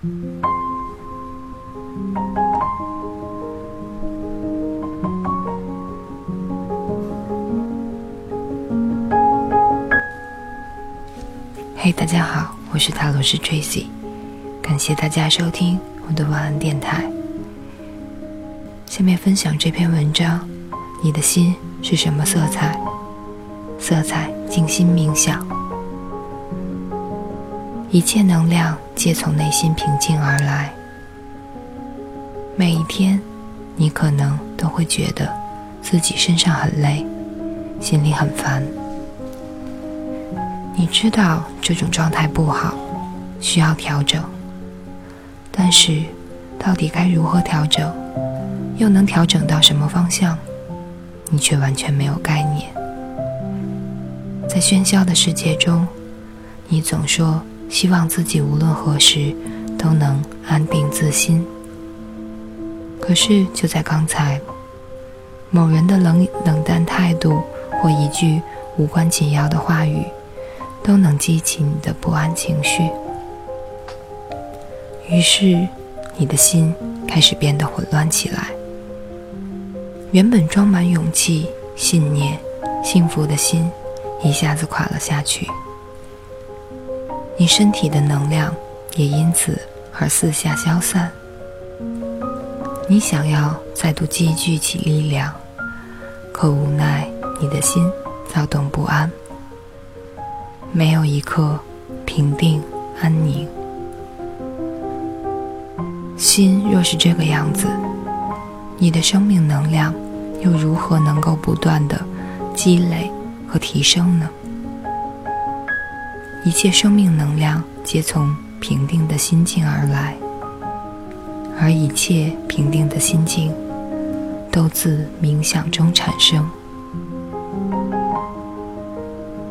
嘿，大家好，我是塔罗斯 Tracy，感谢大家收听我的晚安电台。下面分享这篇文章：你的心是什么色彩？色彩静心冥想，一切能量皆从内心平静而来。每一天，你可能都会觉得自己身上很累，心里很烦。你知道这种状态不好，需要调整。但是，到底该如何调整，又能调整到什么方向，你却完全没有概念。在喧嚣的世界中，你总说希望自己无论何时都能安定自心。可是就在刚才，某人的冷冷淡态度或一句无关紧要的话语，都能激起你的不安情绪。于是，你的心开始变得混乱起来。原本装满勇气、信念、幸福的心，一下子垮了下去。你身体的能量也因此而四下消散。你想要再度积聚起力量，可无奈你的心躁动不安，没有一刻平定安宁。心若是这个样子，你的生命能量又如何能够不断的积累和提升呢？一切生命能量皆从平定的心境而来。而一切平定的心境，都自冥想中产生。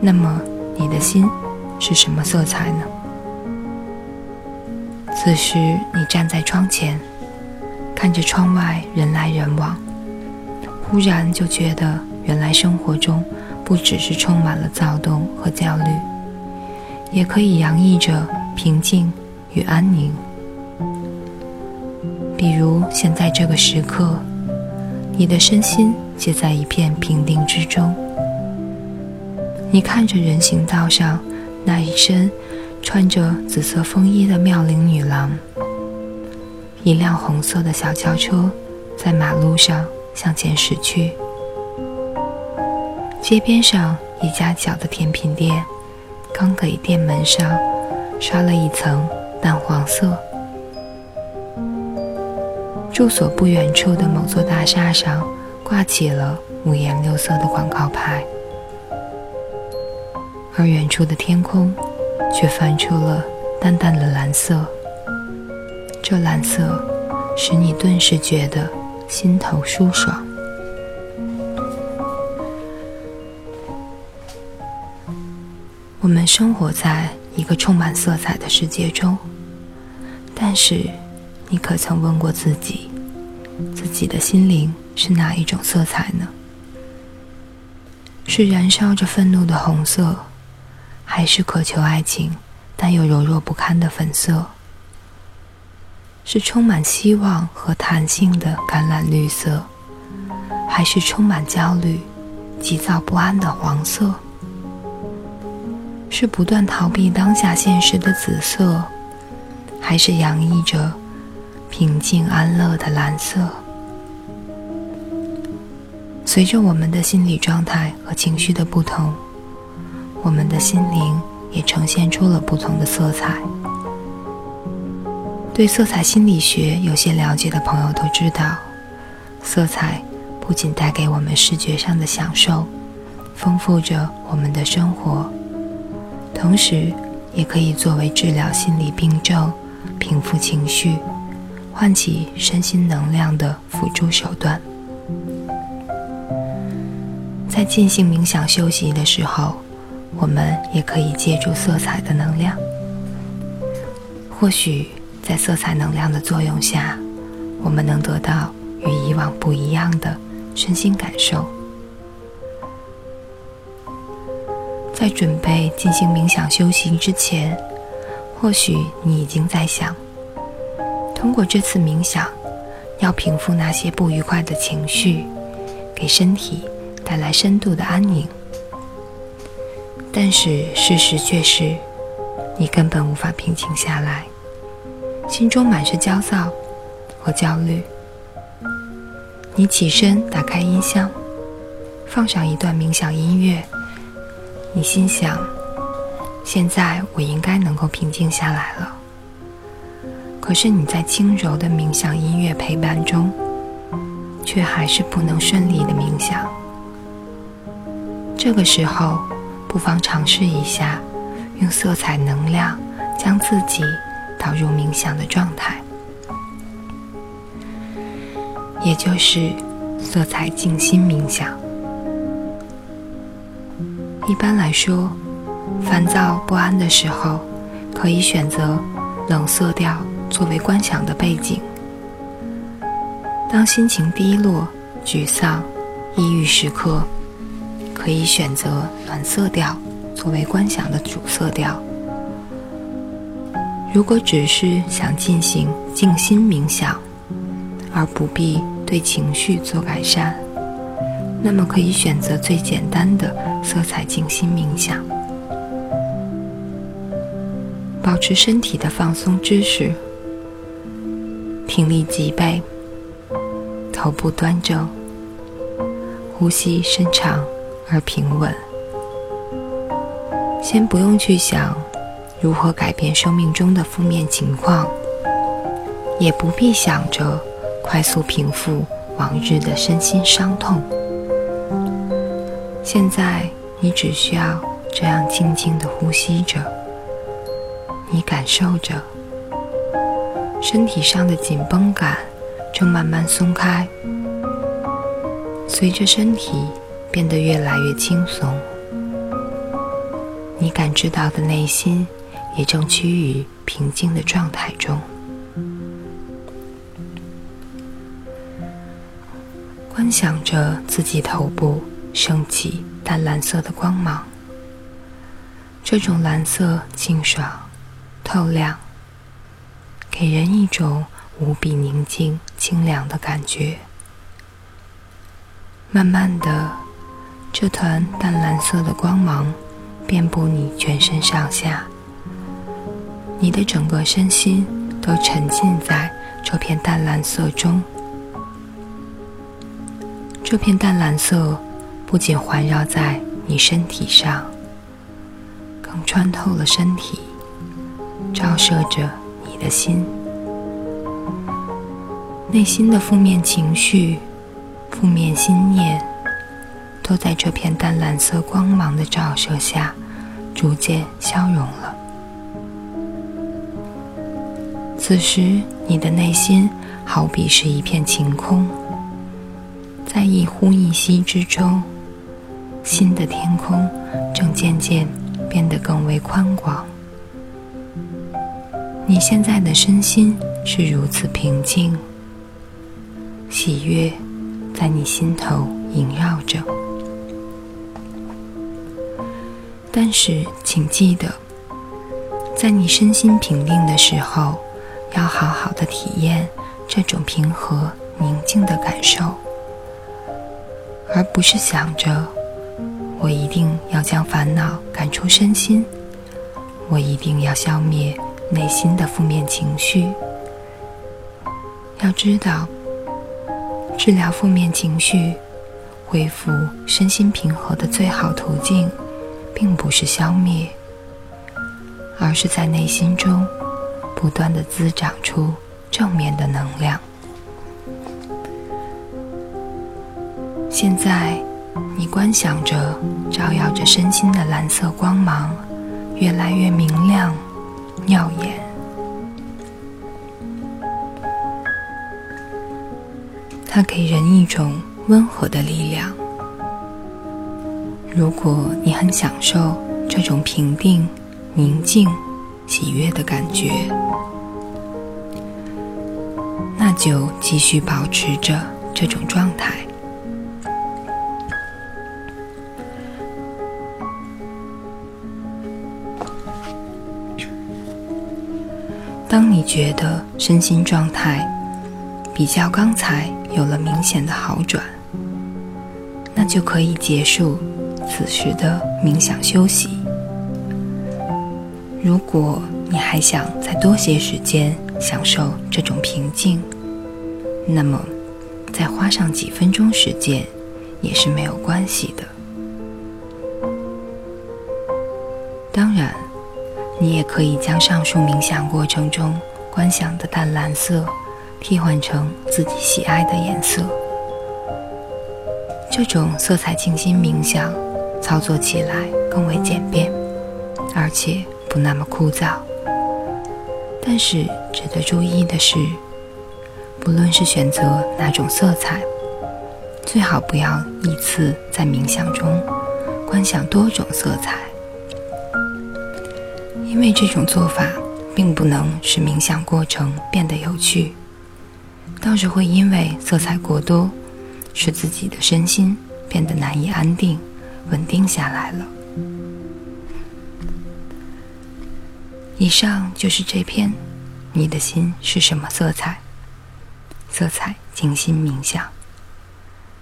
那么，你的心是什么色彩呢？此时，你站在窗前，看着窗外人来人往，忽然就觉得，原来生活中不只是充满了躁动和焦虑，也可以洋溢着平静与安宁。比如现在这个时刻，你的身心皆在一片平定之中。你看着人行道上那一身穿着紫色风衣的妙龄女郎，一辆红色的小轿车在马路上向前驶去。街边上一家小的甜品店，刚给店门上刷了一层淡黄色。住所不远处的某座大厦上挂起了五颜六色的广告牌，而远处的天空却泛出了淡淡的蓝色。这蓝色使你顿时觉得心头舒爽。我们生活在一个充满色彩的世界中，但是。你可曾问过自己，自己的心灵是哪一种色彩呢？是燃烧着愤怒的红色，还是渴求爱情但又柔弱不堪的粉色？是充满希望和弹性的橄榄绿色，还是充满焦虑、急躁不安的黄色？是不断逃避当下现实的紫色，还是洋溢着？平静安乐的蓝色，随着我们的心理状态和情绪的不同，我们的心灵也呈现出了不同的色彩。对色彩心理学有些了解的朋友都知道，色彩不仅带给我们视觉上的享受，丰富着我们的生活，同时也可以作为治疗心理病症、平复情绪。唤起身心能量的辅助手段，在进行冥想休息的时候，我们也可以借助色彩的能量。或许在色彩能量的作用下，我们能得到与以往不一样的身心感受。在准备进行冥想修行之前，或许你已经在想。通过这次冥想，要平复那些不愉快的情绪，给身体带来深度的安宁。但是事实却是，你根本无法平静下来，心中满是焦躁和焦虑。你起身，打开音箱，放上一段冥想音乐。你心想：现在我应该能够平静下来了。可是你在轻柔的冥想音乐陪伴中，却还是不能顺利的冥想。这个时候，不妨尝试一下，用色彩能量将自己导入冥想的状态。也就是色彩静心冥想。一般来说，烦躁不安的时候，可以选择冷色调作为观想的背景；当心情低落、沮丧、抑郁时刻，可以选择暖色调作为观想的主色调。如果只是想进行静心冥想，而不必对情绪做改善，那么可以选择最简单的色彩静心冥想。保持身体的放松姿势，挺立脊背，头部端正，呼吸深长而平稳。先不用去想如何改变生命中的负面情况，也不必想着。快速平复往日的身心伤痛。现在你只需要这样静静的呼吸着，你感受着身体上的紧绷感正慢慢松开，随着身体变得越来越轻松，你感知到的内心也正趋于平静的状态中。观想着自己头部升起淡蓝色的光芒，这种蓝色清爽、透亮，给人一种无比宁静、清凉的感觉。慢慢的，这团淡蓝色的光芒遍布你全身上下，你的整个身心都沉浸在这片淡蓝色中。这片淡蓝色不仅环绕在你身体上，更穿透了身体，照射着你的心。内心的负面情绪、负面心念，都在这片淡蓝色光芒的照射下，逐渐消融了。此时，你的内心好比是一片晴空。在一呼一吸之中，新的天空正渐渐变得更为宽广。你现在的身心是如此平静，喜悦在你心头萦绕着。但是，请记得，在你身心平定的时候，要好好的体验这种平和宁静的感受。而不是想着，我一定要将烦恼赶出身心，我一定要消灭内心的负面情绪。要知道，治疗负面情绪、恢复身心平和的最好途径，并不是消灭，而是在内心中不断的滋长出正面的能量。现在，你观想着照耀着身心的蓝色光芒，越来越明亮、耀眼。它给人一种温和的力量。如果你很享受这种平定、宁静、喜悦的感觉，那就继续保持着这种状态。当你觉得身心状态比较刚才有了明显的好转，那就可以结束此时的冥想休息。如果你还想再多些时间享受这种平静，那么再花上几分钟时间也是没有关系的。当然，你也可以将上述冥想过程中观想的淡蓝色替换成自己喜爱的颜色。这种色彩静心冥想操作起来更为简便，而且不那么枯燥。但是值得注意的是，不论是选择哪种色彩，最好不要依次在冥想中观想多种色彩。因为这种做法并不能使冥想过程变得有趣，倒是会因为色彩过多，使自己的身心变得难以安定、稳定下来了。以上就是这篇《你的心是什么色彩》色彩静心冥想。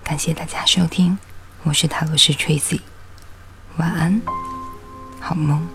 感谢大家收听，我是塔罗斯 Tracy，晚安，好梦。